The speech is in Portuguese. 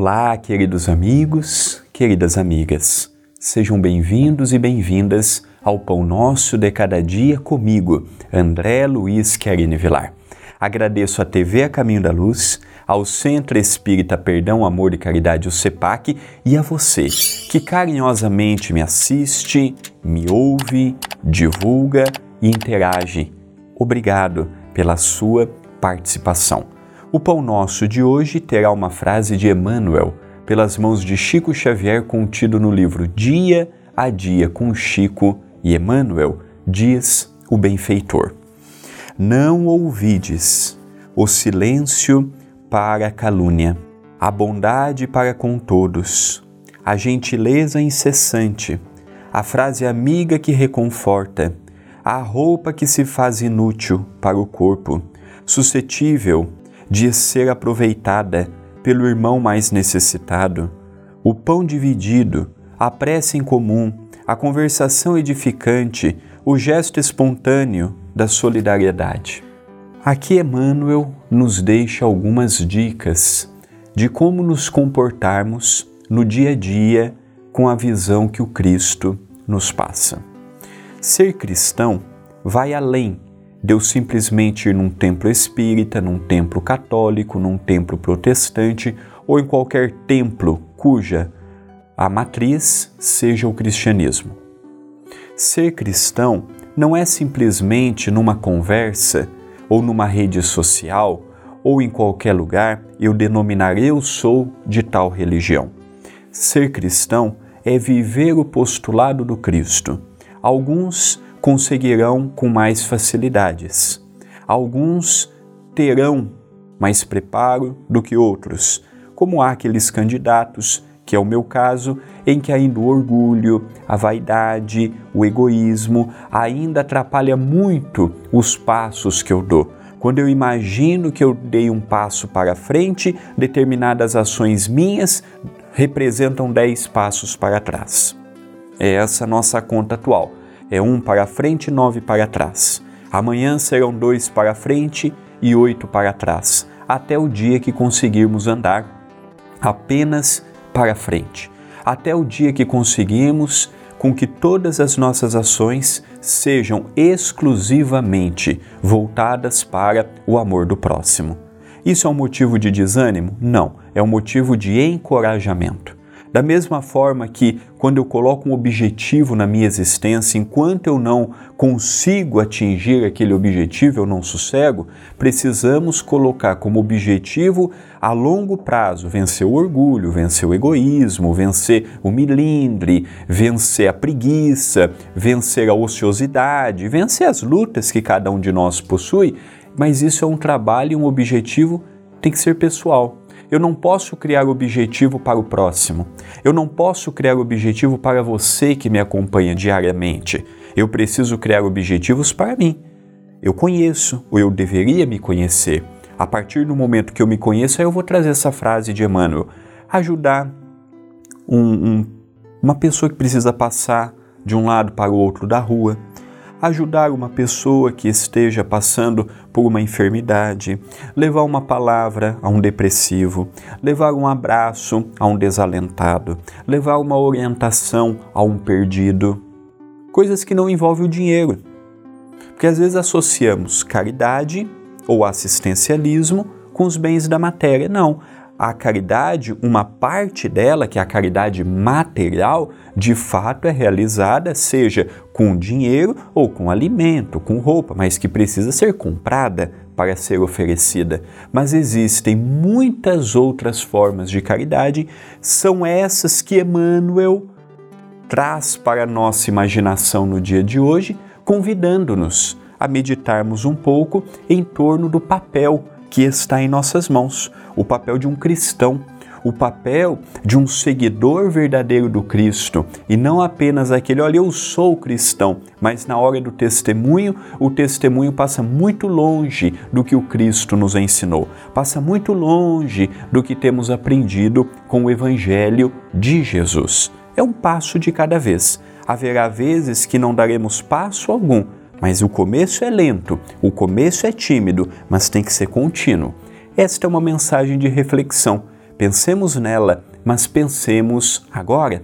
Olá, queridos amigos, queridas amigas. Sejam bem-vindos e bem-vindas ao Pão Nosso de Cada Dia comigo, André Luiz Querine Vilar. Agradeço à TV A Caminho da Luz, ao Centro Espírita Perdão, Amor e Caridade, o CEPAC, e a você, que carinhosamente me assiste, me ouve, divulga e interage. Obrigado pela sua participação. O Pão Nosso de hoje terá uma frase de Emmanuel, pelas mãos de Chico Xavier, contido no livro Dia a Dia com Chico e Emmanuel, diz o benfeitor. Não ouvides o silêncio para a calúnia, a bondade para com todos, a gentileza incessante, a frase amiga que reconforta, a roupa que se faz inútil para o corpo, suscetível de ser aproveitada pelo irmão mais necessitado, o pão dividido, a prece em comum, a conversação edificante, o gesto espontâneo da solidariedade. Aqui Emmanuel nos deixa algumas dicas de como nos comportarmos no dia a dia com a visão que o Cristo nos passa. Ser cristão vai além de eu simplesmente ir num templo espírita, num templo católico, num templo protestante ou em qualquer templo cuja a matriz seja o cristianismo. Ser cristão não é simplesmente numa conversa ou numa rede social ou em qualquer lugar eu denominar eu sou de tal religião. Ser cristão é viver o postulado do Cristo. Alguns conseguirão com mais facilidades, alguns terão mais preparo do que outros, como há aqueles candidatos que é o meu caso, em que ainda o orgulho, a vaidade, o egoísmo ainda atrapalha muito os passos que eu dou. Quando eu imagino que eu dei um passo para frente, determinadas ações minhas representam dez passos para trás. É essa nossa conta atual. É um para frente, nove para trás. Amanhã serão dois para frente e oito para trás, até o dia que conseguirmos andar apenas para frente, até o dia que conseguimos com que todas as nossas ações sejam exclusivamente voltadas para o amor do próximo. Isso é um motivo de desânimo? Não, é um motivo de encorajamento. Da mesma forma que, quando eu coloco um objetivo na minha existência, enquanto eu não consigo atingir aquele objetivo, eu não sossego, precisamos colocar como objetivo a longo prazo vencer o orgulho, vencer o egoísmo, vencer o milindre, vencer a preguiça, vencer a ociosidade, vencer as lutas que cada um de nós possui, mas isso é um trabalho e um objetivo tem que ser pessoal. Eu não posso criar objetivo para o próximo. Eu não posso criar objetivo para você que me acompanha diariamente. Eu preciso criar objetivos para mim. Eu conheço, ou eu deveria me conhecer. A partir do momento que eu me conheço, eu vou trazer essa frase de Emmanuel: ajudar um, um, uma pessoa que precisa passar de um lado para o outro da rua, ajudar uma pessoa que esteja passando por uma enfermidade, levar uma palavra a um depressivo, levar um abraço a um desalentado, levar uma orientação a um perdido. Coisas que não envolvem o dinheiro. Porque às vezes associamos caridade ou assistencialismo com os bens da matéria. Não a caridade, uma parte dela, que é a caridade material, de fato é realizada, seja com dinheiro ou com alimento, com roupa, mas que precisa ser comprada para ser oferecida. Mas existem muitas outras formas de caridade, são essas que Emmanuel traz para a nossa imaginação no dia de hoje, convidando-nos a meditarmos um pouco em torno do papel que está em nossas mãos, o papel de um cristão, o papel de um seguidor verdadeiro do Cristo e não apenas aquele, olha, eu sou cristão, mas na hora do testemunho, o testemunho passa muito longe do que o Cristo nos ensinou, passa muito longe do que temos aprendido com o Evangelho de Jesus. É um passo de cada vez. Haverá vezes que não daremos passo algum, mas o começo é lento, o começo é tímido, mas tem que ser contínuo. Esta é uma mensagem de reflexão Pensemos nela, mas pensemos agora.